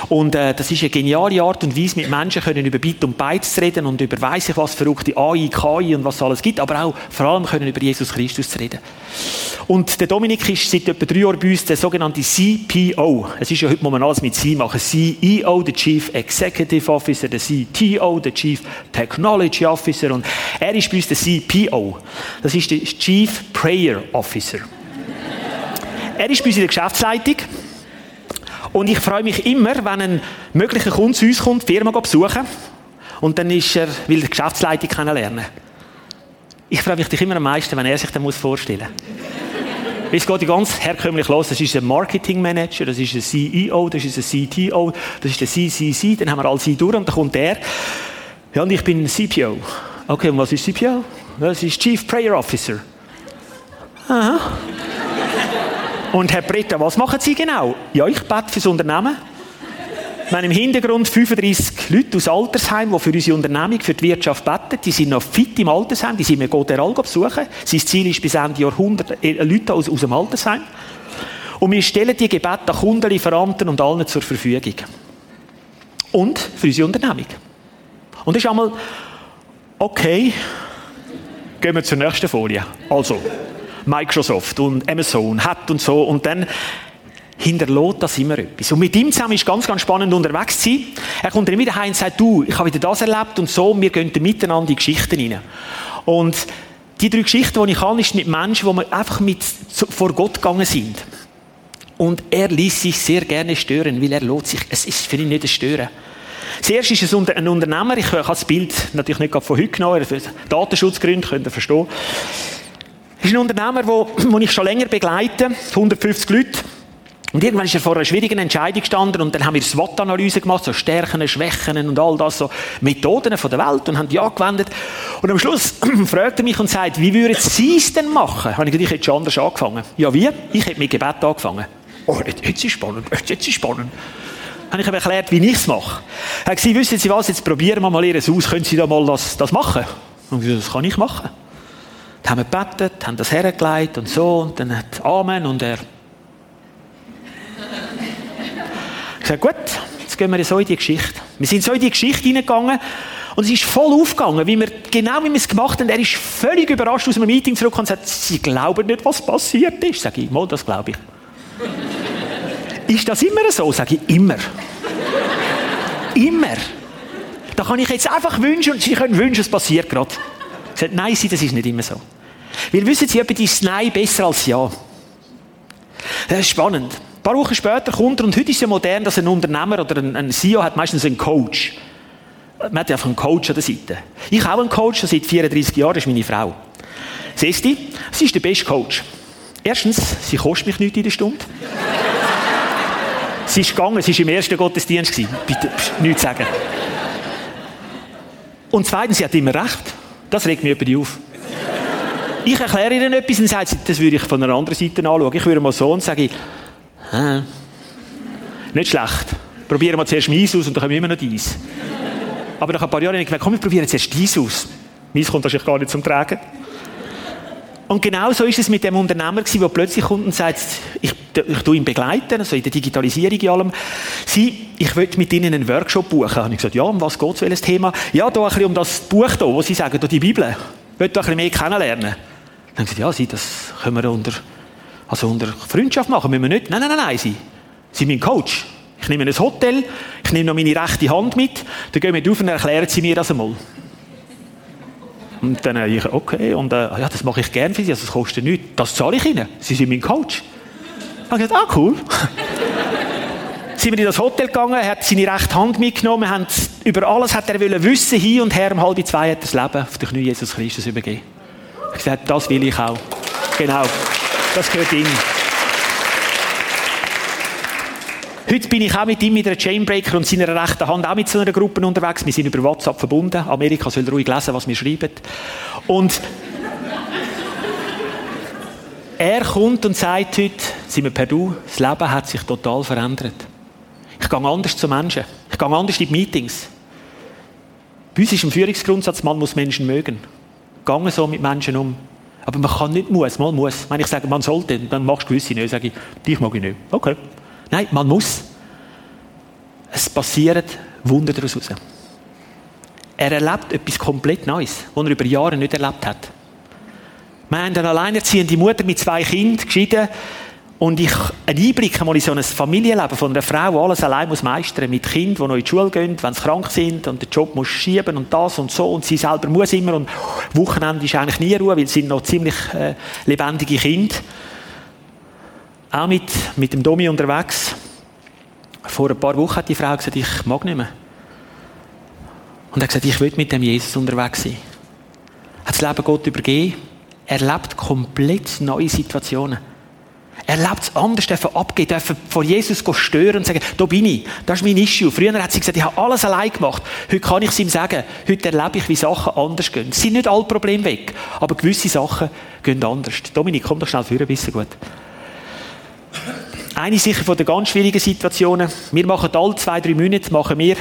und äh, das ist eine geniale Art und Weise, mit Menschen können über Bit und Bytes zu reden und über weiss ich was verrückte AI, KI und was es alles gibt, aber auch vor allem können über Jesus Christus zu reden. Und der Dominik ist seit etwa drei Jahren bei uns der sogenannte CPO. Es ist ja heute momentan alles mit C machen. CEO, der Chief Executive Officer, der CTO, der Chief Technology Officer und er ist bei uns der CPO. Das ist der Chief Prayer Officer. Er ist bei uns in der Geschäftsleitung. Und ich freue mich immer, wenn ein möglicher Kunde zu uns kommt, die Firma besuchen. Und dann ist er, will die Geschäftsleitung kennenlernen. Ich freue mich immer am meisten, wenn er sich das vorstellen muss. Es geht ganz herkömmlich los. Das ist ein Marketing Manager, das ist ein CEO, das ist ein CTO, das ist der CCC, dann haben wir all sie durch und dann kommt der. Ja, und ich bin CPO. Okay, und was ist CPO? Das ist Chief Prayer Officer. Aha. Und Herr Britta, was machen Sie genau? Ja, ich bete fürs Unternehmen. Wir haben im Hintergrund 35 Leute aus Altersheim, die für unsere Unternehmung, für die Wirtschaft beten. Die sind noch fit im Altersheim, die sind wir Goteral besuchen. Sein Ziel ist bis Ende Jahrhundert äh, Leute aus, aus dem Altersheim. Und wir stellen die Gebete Kunden, Lieferanten und allen zur Verfügung. Und für unsere Unternehmung. Und das ist einmal Okay, gehen wir zur nächsten Folie. Also, Microsoft und Amazon hat und so und dann hinterlässt das immer etwas. Und mit ihm zusammen ist ganz, ganz spannend unterwegs zu sein. Er kommt dann wieder heim und sagt, du, ich habe wieder das erlebt und so, wir gehen miteinander in die Geschichten rein. Und die drei Geschichten, die ich kann, ist mit Menschen, die einfach mit vor Gott gegangen sind. Und er ließ sich sehr gerne stören, weil er lässt sich, es ist für ihn nicht ein Stören. Zuerst ist es ein Unternehmer, ich habe das Bild natürlich nicht von heute genommen, für Datenschutzgründe könnt ihr verstehen. Es ist ein Unternehmer, den ich schon länger begleite, 150 Leute. Und irgendwann ist er vor einer schwierigen Entscheidung gestanden und dann haben wir SWOT-Analyse gemacht, so Stärken, Schwächen und all das, so Methoden von der Welt und haben die angewendet. Und am Schluss fragt er mich und sagt, wie würden Sie es denn machen? Habe ich gedacht, ich hätte schon anders angefangen. Ja, wie? Ich hätte mit Gebet angefangen. Oh, jetzt ist es spannend, jetzt ist spannend habe ich ihm erklärt, wie ich es mache. Er hat gesagt, wissen Sie was, jetzt probieren wir mal Ihr aus, können Sie da mal das, das machen? Und ich gesagt, das kann ich machen. Haben wir gebetet, haben das hergelegt und so, und dann hat Amen und er. Ich sagte, gut, jetzt gehen wir so in die Geschichte. Wir sind so in die Geschichte hineingegangen und es ist voll aufgegangen, wie wir, genau wie wir es gemacht haben. Er ist völlig überrascht aus einem Meeting zurück und sagt, Sie glauben nicht, was passiert ist. Sag ich, mal, das glaube ich. Ist das immer so? Sage ich, immer. immer. Da kann ich jetzt einfach wünschen und Sie können wünschen, es passiert gerade. Ich sage, nein, das ist nicht immer so. Weil wissen Sie, etwa ist Nein besser als Ja. Das ist spannend. Ein paar Wochen später kommt er, und heute ist es ja modern, dass ein Unternehmer oder ein, ein CEO hat meistens einen Coach. Man hat einfach einen Coach an der Seite. Ich habe einen Coach, seit 34 Jahren, ist meine Frau. Siehst du, sie ist der beste Coach. Erstens, sie kostet mich nichts in der Stunde. sie ist gegangen, sie war im ersten Gottesdienst. Gewesen. Bitte, pst, nichts sagen. Und zweitens, sie hat immer recht. Das regt mich über auf. Ich erkläre ihnen etwas und sagt sie, das würde ich von einer anderen Seite anschauen. Ich würde mal so und sage, ah, nicht schlecht. Probieren wir zuerst meins aus und dann kommen wir immer noch dies. Aber nach ein paar Jahren habe ich gemerkt, komm, wir probieren zuerst dies aus. Meins kommt wahrscheinlich gar nicht zum Tragen. Und genau so ist es mit dem Unternehmer der plötzlich kommt und sagt, ich, ich tue ihn begleiten, also in der Digitalisierung in allem. Sie, ich will mit Ihnen einen Workshop buchen. Habe ich gesagt, ja, um was geht es, welches Thema? Ja, da ein bisschen um das Buch hier, wo Sie sagen, da die Bibel. Ich will da ein bisschen mehr kennenlernen. Dann haben sie gesagt, ja, Sie, das können wir unter, also unter Freundschaft machen, müssen wir nicht. Nein, nein, nein, nein, Sie. Sie sind mein Coach. Ich nehme ein Hotel, ich nehme noch meine rechte Hand mit, dann gehen wir drauf und erklären Sie mir das einmal. Und dann habe ich, okay, und äh, ja, das mache ich gerne für Sie, also das kostet nichts. Das zahle ich Ihnen. Sie sind mein Coach. Dann habe ich gesagt, ah, cool. sind wir in das Hotel gegangen, er hat seine rechte Hand mitgenommen, haben, über alles hat er wissen, hin und her, um halb zwei hat er das Leben auf den Knie Jesus Christus übergeben. Ich gesagt, das will ich auch. Genau. Das gehört ihm. Heute bin ich auch mit ihm, mit einer Chainbreaker und seiner rechten Hand auch mit so einer Gruppe unterwegs. Wir sind über WhatsApp verbunden. Amerika soll ruhig lesen, was wir schreiben. Und er kommt und sagt heute, sind wir Du, das Leben hat sich total verändert. Ich gehe anders zu Menschen. Ich gehe anders in die Meetings. Bei uns ist ein Führungsgrundsatz, man muss Menschen mögen. Gehe so mit Menschen um. Aber man kann nicht muss, man muss. Wenn ich sage, man sollte, dann machst du gewisse nicht. sage ich, dich mag ich nicht. Okay. Nein, man muss. Es passieren Wunder daraus. Er erlebt etwas komplett Neues, was er über Jahre nicht erlebt hat. Wir haben eine alleinerziehende Mutter mit zwei Kindern geschieden und ich einen Einblick einmal in so ein Familienleben von einer Frau, die alles allein muss meistern mit Kindern, die noch in die Schule gehen, wenn sie krank sind und den Job muss schieben und das und so und sie selber muss immer und Wochenende ist eigentlich nie Ruhe, weil sie sind noch ziemlich äh, lebendige Kinder auch mit, mit dem Domi unterwegs. Vor ein paar Wochen hat die Frau gesagt, ich mag nicht mehr. Und er hat gesagt, ich will mit dem Jesus unterwegs sein. Hat das Leben Gott übergeben. Er lebt komplett neue Situationen. Er lebt es anders, dürfen abgehen, dürfen vor Jesus stören und sagen, da bin ich, das ist mein Issue. Früher hat sie gesagt, ich habe alles allein gemacht. Heute kann ich es ihm sagen. Heute erlebe ich, wie Sachen anders gehen. Es sind nicht alle Probleme weg, aber gewisse Sachen gehen anders. Dominik, komm doch schnell vor, ein bisschen gut. Eine sicher von den ganz schwierigen Situationen. Wir machen alle zwei, drei Monate, machen wir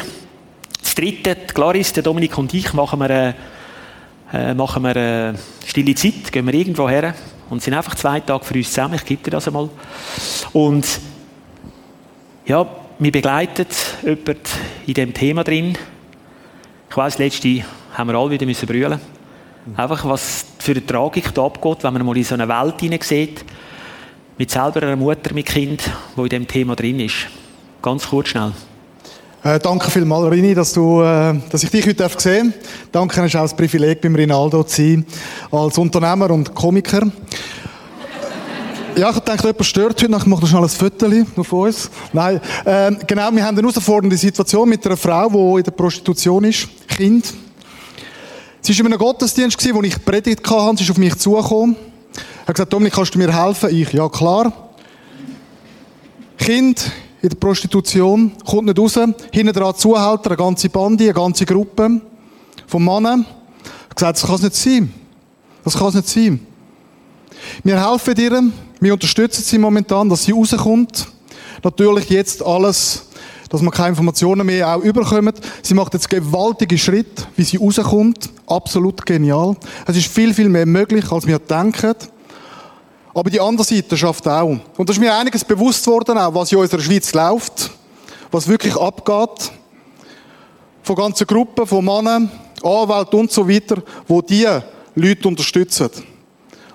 das dritte, Clarice, der Dominik und ich, machen wir, äh, äh, machen wir äh, stille Zeit, gehen wir irgendwo her und sind einfach zwei Tage für uns zusammen. Ich gebe dir das einmal. Und ja, wir begleiten jemanden in diesem Thema drin. Ich weiss, letzte haben wir alle wieder müssen brüllen. Einfach, was für eine Tragik da abgeht, wenn man mal in so eine Welt hineinsieht, mit selber einer Mutter mit Kind, wo in dem Thema drin ist. Ganz kurz schnell. Äh, danke vielmals, Rini, dass, du, äh, dass ich dich heute sehen darf. Danke, es ist auch das Privileg, beim Rinaldo zu sein, als Unternehmer und Komiker. Ja, ich denke, jemand stört heute, ich mache noch schnell ein Foto von uns. Nein, ähm, genau, wir haben eine herausfordernde Situation mit einer Frau, die in der Prostitution ist, Kind. Sie war in einem Gottesdienst, wo ich Predigt hatte, sie ist auf mich zugekommen. Er hat gesagt, Dominik, kannst du mir helfen? Ich, ja klar. Kind in der Prostitution, kommt nicht raus, hinten dran Zuhälter, eine ganze Bande, eine ganze Gruppe von Männern. Er gesagt, das kann es nicht sein. Das kann es nicht sein. Wir helfen ihr, wir unterstützen sie momentan, dass sie rauskommt. Natürlich jetzt alles, dass man keine Informationen mehr auch überkommen. Sie macht jetzt gewaltige Schritte, wie sie rauskommt. Absolut genial. Es ist viel, viel mehr möglich, als wir denken. Aber die andere Seite schafft auch. Und da ist mir einiges bewusst worden, auch was in unserer Schweiz läuft, was wirklich abgeht. Von ganzen Gruppen, von Männern, Anwälten und so weiter, wo die Leute unterstützen.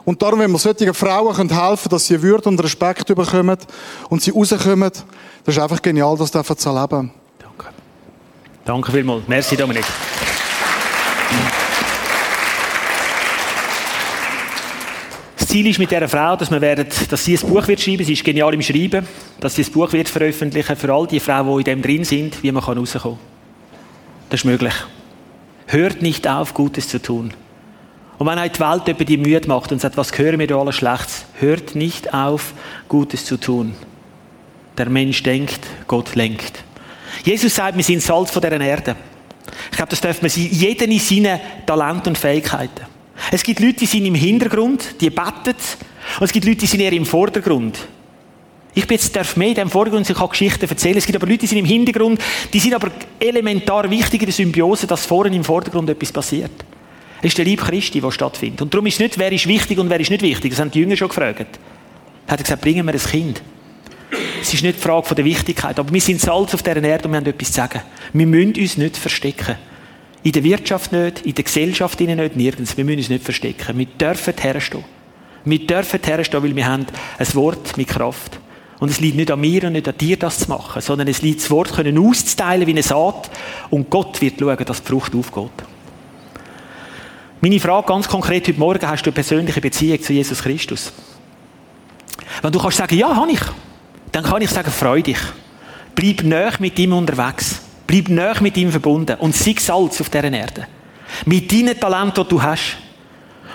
Und darum, wenn wir solchen Frauen helfen können, dass sie Würde und Respekt bekommen und sie rauskommen, das ist einfach genial, das zu erleben. Danke. Danke vielmals. Merci, Dominik. Ziel ist mit dieser Frau, dass, wir werden, dass sie ein Buch wird schreiben Sie ist genial im Schreiben. Dass sie ein Buch wird veröffentlichen für all die Frauen, die in dem drin sind, wie man rauskommen kann. Das ist möglich. Hört nicht auf, Gutes zu tun. Und wenn euch die Welt über die müde macht und sagt, was hören wir da alles Schlechtes, hört nicht auf, Gutes zu tun. Der Mensch denkt, Gott lenkt. Jesus sagt, wir sind Salz von dieser Erde. Ich glaube, das dürfen wir sein, jeder in seinen Talenten und Fähigkeiten. Es gibt Leute, die sind im Hintergrund, die beten, und es gibt Leute, die sind eher im Vordergrund. Ich bin jetzt, darf mehr in dem Vordergrund, ich kann Geschichten erzählen. Es gibt aber Leute, die sind im Hintergrund, die sind aber elementar wichtig in der Symbiose, dass vorne im Vordergrund etwas passiert. Es ist der Lieb Christi, der stattfindet. Und darum ist es nicht, wer ist wichtig und wer ist nicht wichtig. Das haben die Jünger schon gefragt. Er hat gesagt, bringen wir ein Kind. Es ist nicht die Frage der Wichtigkeit, aber wir sind Salz auf dieser Erde und wir haben etwas zu sagen. Wir müssen uns nicht verstecken. In der Wirtschaft nicht, in der Gesellschaft nicht, nirgends. Wir müssen uns nicht verstecken. Wir dürfen herstehen. Wir dürfen herstehen, weil wir haben ein Wort mit Kraft. Und es liegt nicht an mir und nicht an dir, das zu machen, sondern es liegt das Wort können auszuteilen wie eine Saat und Gott wird schauen, dass die Frucht aufgeht. Meine Frage ganz konkret heute Morgen, hast du eine persönliche Beziehung zu Jesus Christus? Wenn du kannst sagen, ja, habe ich, dann kann ich sagen, freu dich. Bleib näher mit ihm unterwegs. Bleib näher mit ihm verbunden und sei Salz auf dieser Erde. Mit deinen Talenten, die du hast.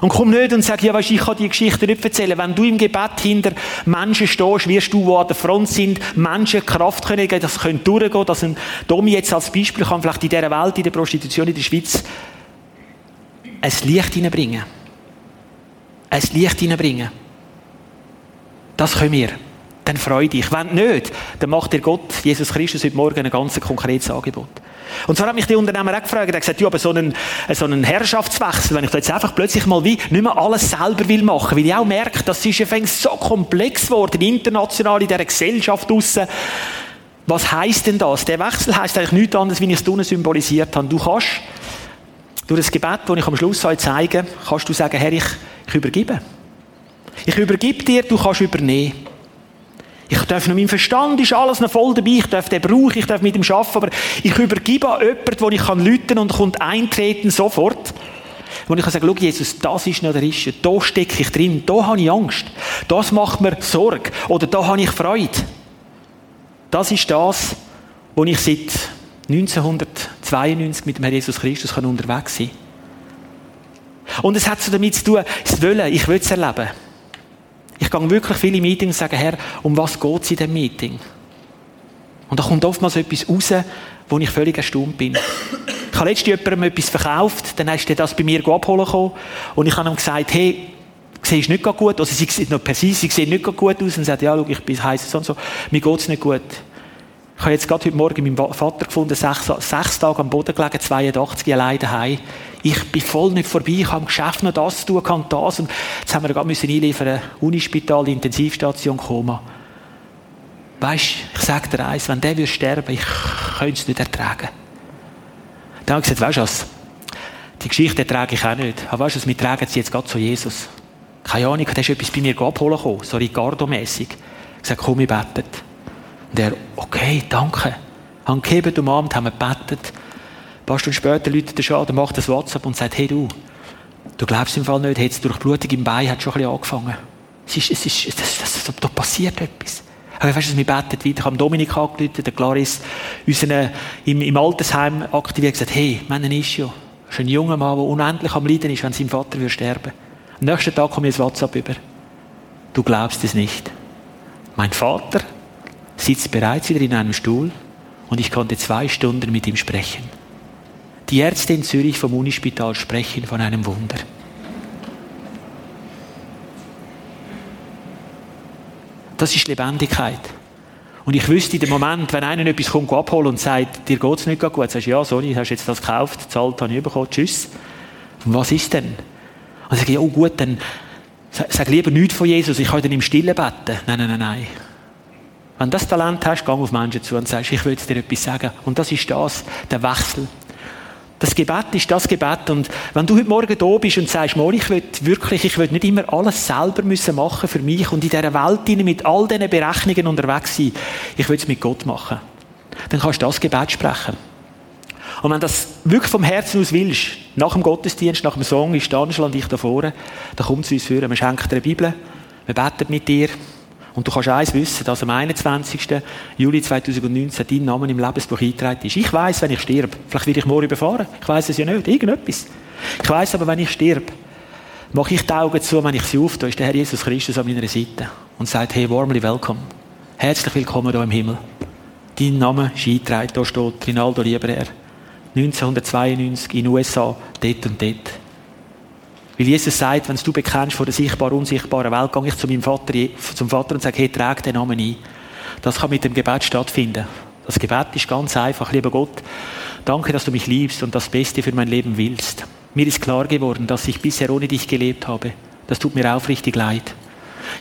Und komm nicht und sag, ja, weißt, ich kann die Geschichte nicht erzählen. Wenn du im Gebet hinter Menschen stehst, wirst du, die an der Front sind, Menschen Kraft können geben, das können durchgehen, dass ein Domi jetzt als Beispiel kann vielleicht in dieser Welt, in der Prostitution in der Schweiz, ein Licht hineinbringen. Ein Licht hineinbringen. Das können wir. Dann freu dich. Wenn nicht, dann macht dir Gott, Jesus Christus, heute Morgen ein ganz konkretes Angebot. Und zwar hat mich die Unternehmer auch gefragt, er hat gesagt, ja, aber so einen, so einen Herrschaftswechsel, wenn ich da jetzt einfach plötzlich mal wie nicht mehr alles selber will machen, weil ich auch merke, das ist ja so komplex geworden, international in dieser Gesellschaft draussen. Was heisst denn das? Der Wechsel heisst eigentlich nichts anderes, wie ich es unten symbolisiert habe. Du kannst durch das Gebet, das ich am Schluss euch zeige, kannst du sagen, Herr, ich, ich übergebe. Ich übergebe dir, du kannst übernehmen. Ich darf noch, mein Verstand ist alles noch voll dabei, ich darf den brauchen, ich darf mit ihm arbeiten, aber ich übergebe an jemanden, wo ich kann lüten und kommt eintreten sofort. Wo ich kann sagen, schau Jesus, das ist noch der Rische, da stecke ich drin, da habe ich Angst, das macht mir Sorge oder da habe ich Freude. Das ist das, wo ich seit 1992 mit dem Herrn Jesus Christus kann unterwegs sein Und es hat so damit zu tun, das Wollen, ich will es erleben. Ich gehe wirklich viele Meetings und sage, Herr, um was geht es in diesem Meeting? Und da kommt oftmals etwas raus, wo ich völlig erstaunt bin. Ich habe letztens jemandem etwas verkauft, dann ist er das bei mir abholen gekommen und ich habe ihm gesagt, hey, siehst nicht gut also sie sieht noch per se, sie sieht nicht gut aus und sagt, ja, schau, ich bin heiß und so, mir geht es nicht gut. Ich habe jetzt gerade heute Morgen meinen Vater gefunden, sechs, sechs Tage am Boden gelegen, 82, allein daheim. Ich bin voll nicht vorbei, ich habe im Geschäft noch das tun, kann das. Und jetzt haben wir gerade einliefern, Unispital, Intensivstation, Koma. Weißt, ich sage dir eins, wenn der würde sterben, ich könnte es nicht ertragen. Dann habe ich gesagt, weißt du was? Die Geschichte ertrage ich auch nicht. Aber weißt du was, wir tragen sie jetzt gerade zu Jesus. Keine Ahnung, der ist etwas bei mir abholen gekommen, so Ricardo-mässig. Ich gesagt, komm, ich bete. Und er, okay, danke. Haben gegeben, umarmt, haben gebetet. Ein paar Stunden später läutet er schon, dann macht das WhatsApp und sagt, hey du, du glaubst im Fall nicht, jetzt durch Blutung im Bein hat schon ein bisschen angefangen. Es ist, es ist, das, das, das, da passiert etwas. Aber weißt du, wir beten weiter. Ich habe Dominik angerufen, der Clarice, unseren, im, im Altersheim aktiviert, gesagt, hey, haben ein Issue. Das ist ein junger Mann, der unendlich am Leiden ist, wenn sein Vater würde sterben. Am nächsten Tag kommt mir ein WhatsApp über. Du glaubst es nicht. Mein Vater sitzt bereits wieder in einem Stuhl und ich konnte zwei Stunden mit ihm sprechen. Die Ärzte in Zürich vom Unispital sprechen von einem Wunder. Das ist Lebendigkeit. Und ich wüsste in dem Moment, wenn einer etwas kommt abholen und sagt, dir geht es nicht gut, sagst du, ja, sorry, hast jetzt das gekauft, zahlt, habe ich bekommen, tschüss. Und was ist denn? Und sage ich, oh gut, dann sag lieber nichts von Jesus, ich kann dann im Stillen beten. Nein, nein, nein, nein. Wenn du das Talent hast, geh auf Menschen zu und sagst, ich will dir etwas sagen. Und das ist das, der Wechsel. Das Gebet ist das Gebet. Und wenn du heute Morgen da bist und sagst, Mol, ich will wirklich, ich will nicht immer alles selber müssen machen für mich und in dieser Welt mit all diesen Berechnungen unterwegs sein, ich will es mit Gott machen. Dann kannst du das Gebet sprechen. Und wenn du das wirklich vom Herzen aus willst, nach dem Gottesdienst, nach dem Song, ist Angela und ich da vorne, dann komm zu uns führen. Wir schenken dir eine Bibel, wir beten mit dir. Und du kannst eins wissen, dass am 21. Juli 2019 dein Name im Lebensbuch eingetragen ist. Ich weiß, wenn ich sterbe, vielleicht werde ich morgen überfahren. Ich weiß es ja nicht, irgendetwas. Ich weiß aber, wenn ich sterbe, mache ich die Augen zu, wenn ich sie auftue, ist der Herr Jesus Christus an meiner Seite und sagt, hey, warmly welcome. Herzlich willkommen hier im Himmel. Dein Name ist eingetragen, da steht Rinaldo Lieberherr. 1992 in den USA, dort und dort. Weil Jesus sagt, wenn du bekennst von der sichtbaren, unsichtbaren Welt, gehe ich zu meinem Vater, zum Vater und sage, hey, trag den Namen ein. Das kann mit dem Gebet stattfinden. Das Gebet ist ganz einfach. Lieber Gott, danke, dass du mich liebst und das Beste für mein Leben willst. Mir ist klar geworden, dass ich bisher ohne dich gelebt habe. Das tut mir aufrichtig leid.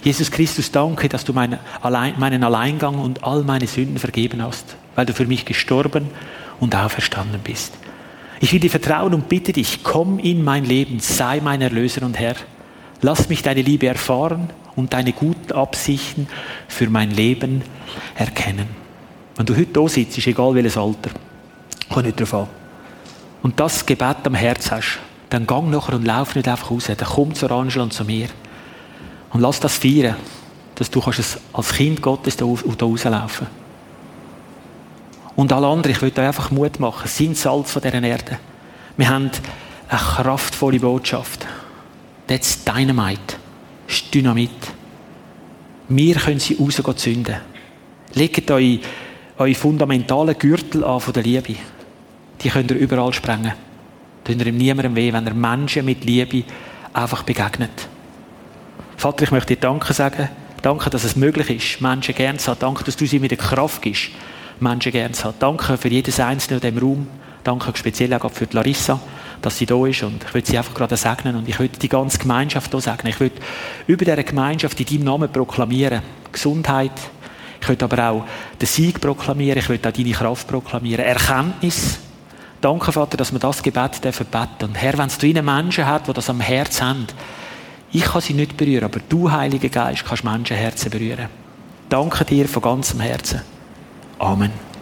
Jesus Christus, danke, dass du meinen Alleingang und all meine Sünden vergeben hast, weil du für mich gestorben und auferstanden bist. Ich will dir vertrauen und bitte dich, komm in mein Leben, sei mein Erlöser und Herr. Lass mich deine Liebe erfahren und deine guten Absichten für mein Leben erkennen. Wenn du heute da sitzt, ist egal welches Alter, kommt nicht darauf an. Und das Gebet am Herz hast, dann gang nachher und lauf nicht einfach raus. Dann komm zu Angela und zu mir. Und lass das feiern, dass du kannst als Kind Gottes da, rauslaufen Und alle anderen, ich will euch einfach Mut machen, sind Salz von dieser Erde. Wir haben eine kraftvolle Botschaft. Das ist Dynamite. Das ist Dynamit. Wir können sie rausgehen zünden. Legt euch eure fundamentalen Gürtel an von der Liebe. Die könnt ihr überall sprengen. Tun ihr niemandem weh, wenn er Menschen mit Liebe einfach begegnet. Vater, ich möchte dir Danke sagen. Danke, dass es möglich ist, Menschen gern zu haben. Danke, dass du sie mit der Kraft gibst, Menschen gern zu haben. Danke für jedes Einzelne in diesem Raum. Danke speziell auch für Larissa, dass sie da ist. Und ich würde sie einfach gerade segnen. Und ich würde die ganze Gemeinschaft hier segnen. Ich würde über diese Gemeinschaft in deinem Namen proklamieren. Gesundheit. Ich würde aber auch den Sieg proklamieren. Ich würde auch deine Kraft proklamieren. Erkenntnis. Danke, Vater, dass wir das Gebet beten. Und Herr, wenn es einen Menschen hat, die das am Herz haben, ich kann sie nicht berühren, aber du, Heiliger Geist, kannst Menschenherzen berühren. Danke dir von ganzem Herzen. Amen.